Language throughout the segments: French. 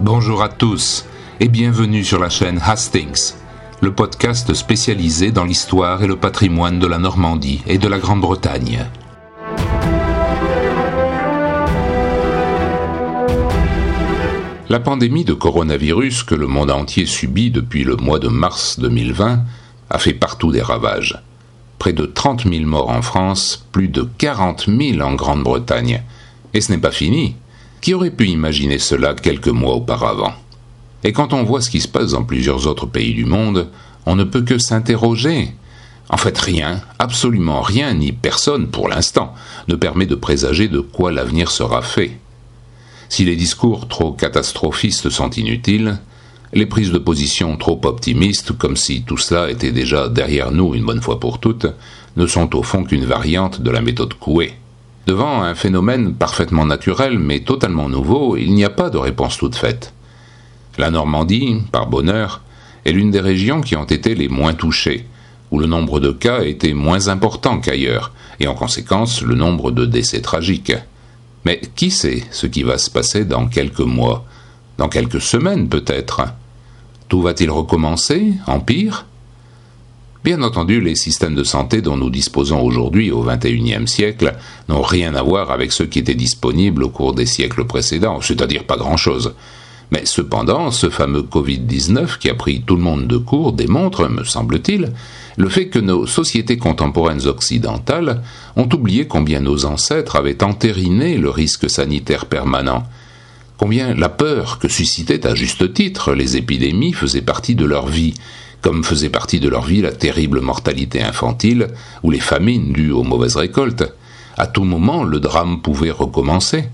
Bonjour à tous et bienvenue sur la chaîne Hastings, le podcast spécialisé dans l'histoire et le patrimoine de la Normandie et de la Grande-Bretagne. La pandémie de coronavirus que le monde entier subit depuis le mois de mars 2020 a fait partout des ravages. Près de 30 000 morts en France, plus de 40 000 en Grande-Bretagne. Et ce n'est pas fini. Qui aurait pu imaginer cela quelques mois auparavant? Et quand on voit ce qui se passe dans plusieurs autres pays du monde, on ne peut que s'interroger. En fait, rien, absolument rien, ni personne pour l'instant, ne permet de présager de quoi l'avenir sera fait. Si les discours trop catastrophistes sont inutiles, les prises de position trop optimistes, comme si tout cela était déjà derrière nous une bonne fois pour toutes, ne sont au fond qu'une variante de la méthode Coué. Devant un phénomène parfaitement naturel mais totalement nouveau, il n'y a pas de réponse toute faite. La Normandie, par bonheur, est l'une des régions qui ont été les moins touchées, où le nombre de cas était moins important qu'ailleurs, et en conséquence le nombre de décès tragiques. Mais qui sait ce qui va se passer dans quelques mois, dans quelques semaines peut-être? Tout va-t-il recommencer, en pire? Bien entendu, les systèmes de santé dont nous disposons aujourd'hui au XXIe siècle n'ont rien à voir avec ceux qui étaient disponibles au cours des siècles précédents, c'est-à-dire pas grand-chose. Mais cependant, ce fameux Covid-19 qui a pris tout le monde de court démontre, me semble-t-il, le fait que nos sociétés contemporaines occidentales ont oublié combien nos ancêtres avaient entériné le risque sanitaire permanent, combien la peur que suscitaient à juste titre les épidémies faisait partie de leur vie, comme faisait partie de leur vie la terrible mortalité infantile ou les famines dues aux mauvaises récoltes. À tout moment, le drame pouvait recommencer.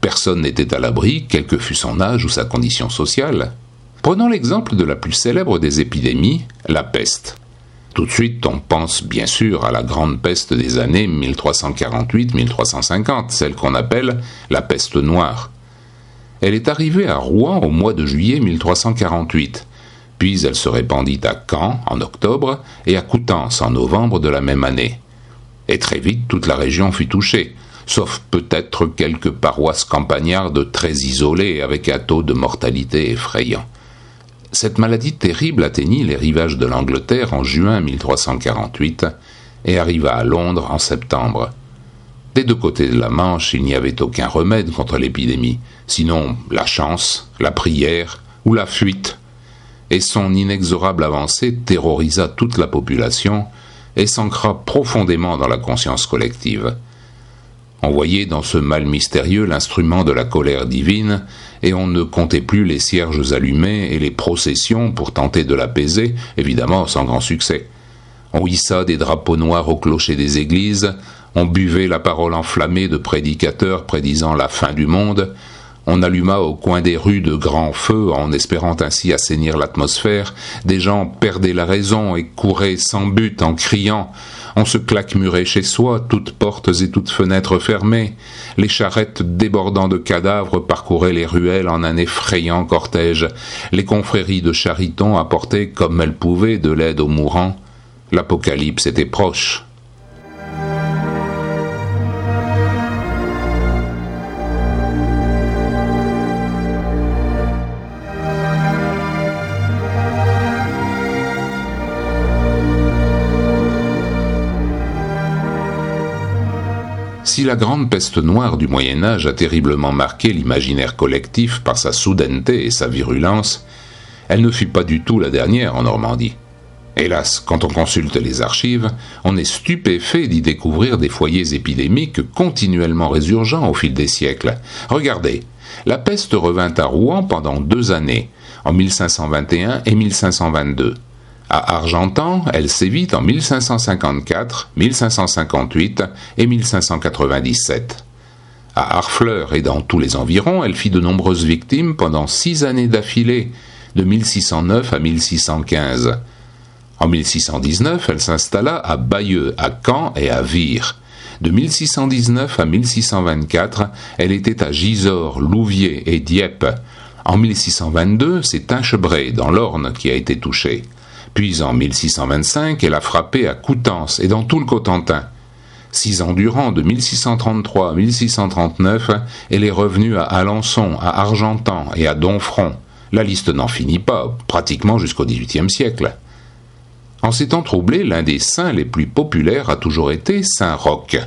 Personne n'était à l'abri, quel que fût son âge ou sa condition sociale. Prenons l'exemple de la plus célèbre des épidémies, la peste. Tout de suite, on pense bien sûr à la grande peste des années 1348-1350, celle qu'on appelle la peste noire. Elle est arrivée à Rouen au mois de juillet 1348, puis elle se répandit à Caen en octobre et à Coutances en novembre de la même année. Et très vite toute la région fut touchée, sauf peut-être quelques paroisses campagnardes très isolées avec un taux de mortalité effrayant. Cette maladie terrible atteignit les rivages de l'Angleterre en juin 1348 et arriva à Londres en septembre. Des deux côtés de la Manche, il n'y avait aucun remède contre l'épidémie, sinon la chance, la prière ou la fuite et son inexorable avancée terrorisa toute la population et s'ancra profondément dans la conscience collective. On voyait dans ce mal mystérieux l'instrument de la colère divine, et on ne comptait plus les cierges allumés et les processions pour tenter de l'apaiser, évidemment sans grand succès. On hissa des drapeaux noirs au clocher des églises, on buvait la parole enflammée de prédicateurs prédisant la fin du monde, on alluma au coin des rues de grands feux en espérant ainsi assainir l'atmosphère. Des gens perdaient la raison et couraient sans but en criant. On se claquemurait chez soi, toutes portes et toutes fenêtres fermées. Les charrettes débordant de cadavres parcouraient les ruelles en un effrayant cortège. Les confréries de Chariton apportaient, comme elles pouvaient, de l'aide aux mourants. L'apocalypse était proche. Si la grande peste noire du Moyen Âge a terriblement marqué l'imaginaire collectif par sa soudaineté et sa virulence, elle ne fut pas du tout la dernière en Normandie. Hélas, quand on consulte les archives, on est stupéfait d'y découvrir des foyers épidémiques continuellement résurgents au fil des siècles. Regardez, la peste revint à Rouen pendant deux années, en 1521 et 1522. À Argentan, elle sévit en 1554, 1558 et 1597. À Harfleur et dans tous les environs, elle fit de nombreuses victimes pendant six années d'affilée, de 1609 à 1615. En 1619, elle s'installa à Bayeux, à Caen et à Vire. De 1619 à 1624, elle était à Gisors, Louviers et Dieppe. En 1622, c'est Tinchebray, dans l'Orne, qui a été touchée. Puis en 1625, elle a frappé à Coutances et dans tout le Cotentin. Six ans durant, de 1633 à 1639, elle est revenue à Alençon, à Argentan et à Donfront. La liste n'en finit pas, pratiquement jusqu'au XVIIIe siècle. En ces temps troublés, l'un des saints les plus populaires a toujours été Saint Roch.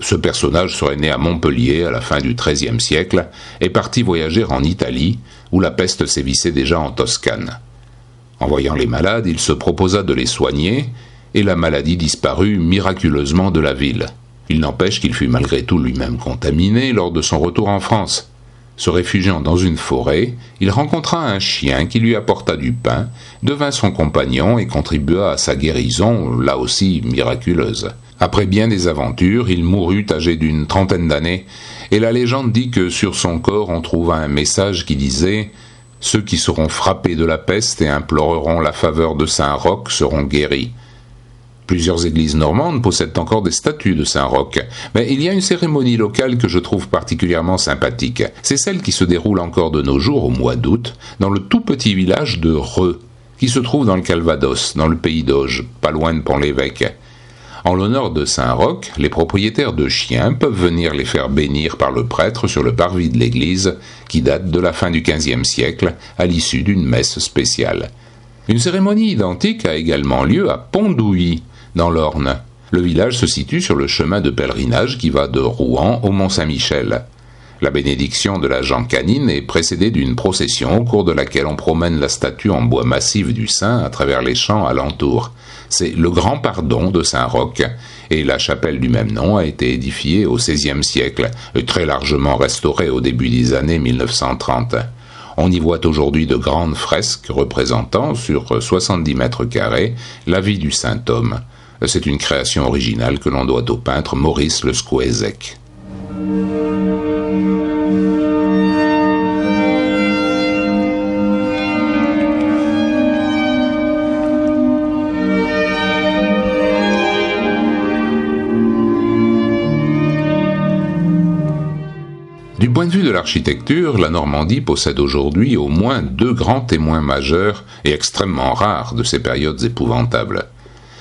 Ce personnage serait né à Montpellier à la fin du XIIIe siècle et parti voyager en Italie, où la peste sévissait déjà en Toscane. En voyant les malades, il se proposa de les soigner, et la maladie disparut miraculeusement de la ville. Il n'empêche qu'il fut malgré tout lui-même contaminé lors de son retour en France. Se réfugiant dans une forêt, il rencontra un chien qui lui apporta du pain, devint son compagnon et contribua à sa guérison, là aussi miraculeuse. Après bien des aventures, il mourut âgé d'une trentaine d'années, et la légende dit que sur son corps on trouva un message qui disait Ceux qui seront frappés de la peste et imploreront la faveur de Saint Roch seront guéris. Plusieurs églises normandes possèdent encore des statues de Saint Roch, mais il y a une cérémonie locale que je trouve particulièrement sympathique. C'est celle qui se déroule encore de nos jours au mois d'août, dans le tout petit village de Reux, qui se trouve dans le Calvados, dans le pays d'Auge, pas loin de Pont-l'Évêque. En l'honneur de Saint Roch, les propriétaires de chiens peuvent venir les faire bénir par le prêtre sur le parvis de l'église, qui date de la fin du XVe siècle, à l'issue d'une messe spéciale. Une cérémonie identique a également lieu à Pondouilly, dans l'Orne. Le village se situe sur le chemin de pèlerinage qui va de Rouen au Mont-Saint-Michel. La bénédiction de la Canine est précédée d'une procession au cours de laquelle on promène la statue en bois massif du saint à travers les champs alentours. C'est le grand pardon de Saint-Roch, et la chapelle du même nom a été édifiée au XVIe siècle, très largement restaurée au début des années 1930. On y voit aujourd'hui de grandes fresques représentant, sur 70 mètres carrés, la vie du saint homme. C'est une création originale que l'on doit au peintre Maurice Le. Point de vue de l'architecture, la Normandie possède aujourd'hui au moins deux grands témoins majeurs et extrêmement rares de ces périodes épouvantables.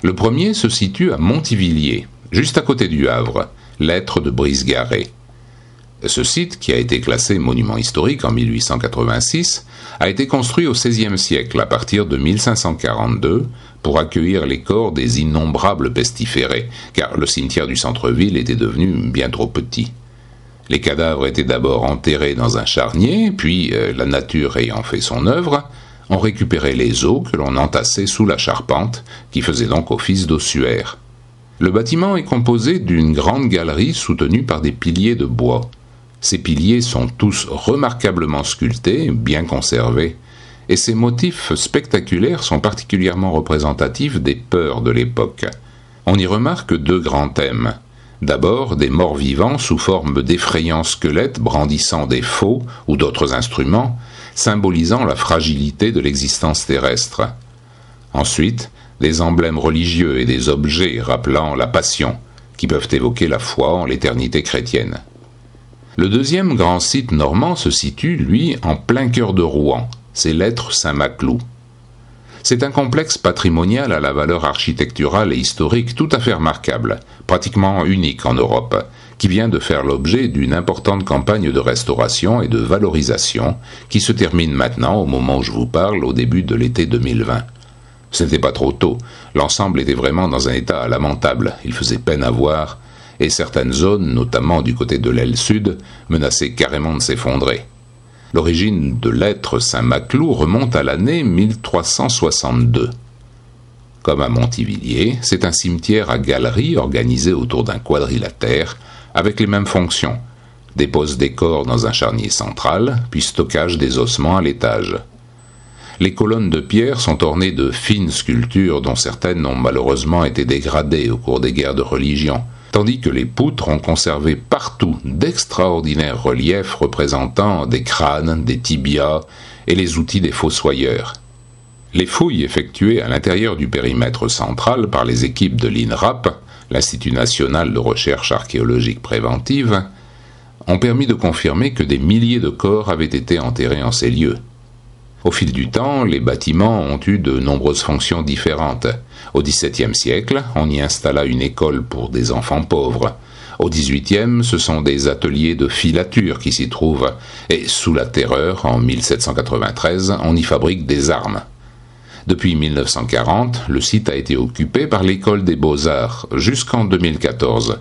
Le premier se situe à Montivilliers, juste à côté du Havre, lettre de Brice-Garré. Ce site, qui a été classé monument historique en 1886, a été construit au XVIe siècle à partir de 1542 pour accueillir les corps des innombrables pestiférés, car le cimetière du centre-ville était devenu bien trop petit. Les cadavres étaient d'abord enterrés dans un charnier, puis, euh, la nature ayant fait son œuvre, on récupérait les eaux que l'on entassait sous la charpente, qui faisait donc office d'ossuaire. Le bâtiment est composé d'une grande galerie soutenue par des piliers de bois. Ces piliers sont tous remarquablement sculptés, bien conservés, et ces motifs spectaculaires sont particulièrement représentatifs des peurs de l'époque. On y remarque deux grands thèmes. D'abord, des morts vivants sous forme d'effrayants squelettes brandissant des faux ou d'autres instruments, symbolisant la fragilité de l'existence terrestre. Ensuite, des emblèmes religieux et des objets rappelant la passion, qui peuvent évoquer la foi en l'éternité chrétienne. Le deuxième grand site normand se situe, lui, en plein cœur de Rouen, c'est l'être Saint-Maclou. C'est un complexe patrimonial à la valeur architecturale et historique tout à fait remarquable, pratiquement unique en Europe, qui vient de faire l'objet d'une importante campagne de restauration et de valorisation qui se termine maintenant au moment où je vous parle au début de l'été 2020. Ce n'était pas trop tôt, l'ensemble était vraiment dans un état lamentable, il faisait peine à voir, et certaines zones, notamment du côté de l'aile sud, menaçaient carrément de s'effondrer. L'origine de l'être Saint-Maclou remonte à l'année 1362. Comme à Montivilliers, c'est un cimetière à galeries organisé autour d'un quadrilatère avec les mêmes fonctions. Dépose des corps dans un charnier central, puis stockage des ossements à l'étage. Les colonnes de pierre sont ornées de fines sculptures dont certaines ont malheureusement été dégradées au cours des guerres de religion, tandis que les poutres ont conservé partout d'extraordinaires reliefs représentant des crânes, des tibias et les outils des fossoyeurs. Les fouilles effectuées à l'intérieur du périmètre central par les équipes de l'INRAP l'Institut national de recherche archéologique préventive, ont permis de confirmer que des milliers de corps avaient été enterrés en ces lieux. Au fil du temps, les bâtiments ont eu de nombreuses fonctions différentes. Au XVIIe siècle, on y installa une école pour des enfants pauvres. Au XVIIIe, ce sont des ateliers de filature qui s'y trouvent, et sous la Terreur, en 1793, on y fabrique des armes. Depuis 1940, le site a été occupé par l'école des beaux-arts jusqu'en 2014.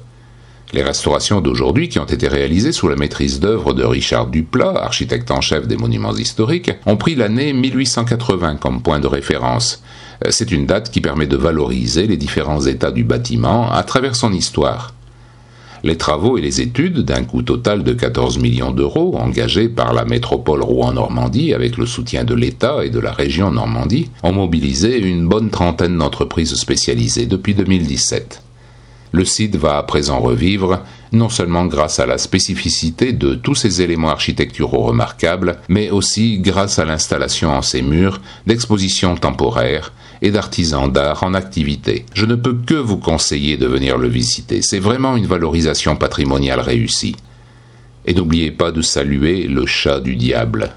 Les restaurations d'aujourd'hui, qui ont été réalisées sous la maîtrise d'œuvre de Richard Duplat, architecte en chef des monuments historiques, ont pris l'année 1880 comme point de référence. Euh, c'est une date qui permet de valoriser les différents états du bâtiment à travers son histoire. Les travaux et les études, d'un coût total de 14 millions d'euros, engagés par la métropole Rouen-Normandie avec le soutien de l'État et de la région Normandie, ont mobilisé une bonne trentaine d'entreprises spécialisées depuis 2017 le site va à présent revivre, non seulement grâce à la spécificité de tous ces éléments architecturaux remarquables, mais aussi grâce à l'installation en ses murs d'expositions temporaires et d'artisans d'art en activité. Je ne peux que vous conseiller de venir le visiter, c'est vraiment une valorisation patrimoniale réussie. Et n'oubliez pas de saluer le chat du diable.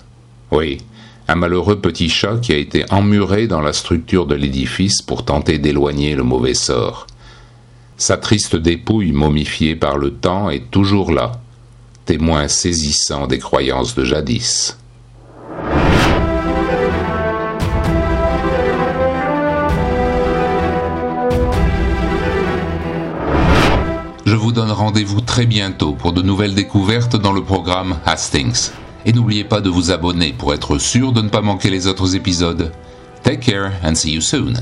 Oui, un malheureux petit chat qui a été emmuré dans la structure de l'édifice pour tenter d'éloigner le mauvais sort. Sa triste dépouille momifiée par le temps est toujours là, témoin saisissant des croyances de jadis. Je vous donne rendez-vous très bientôt pour de nouvelles découvertes dans le programme Hastings. Et n'oubliez pas de vous abonner pour être sûr de ne pas manquer les autres épisodes. Take care and see you soon.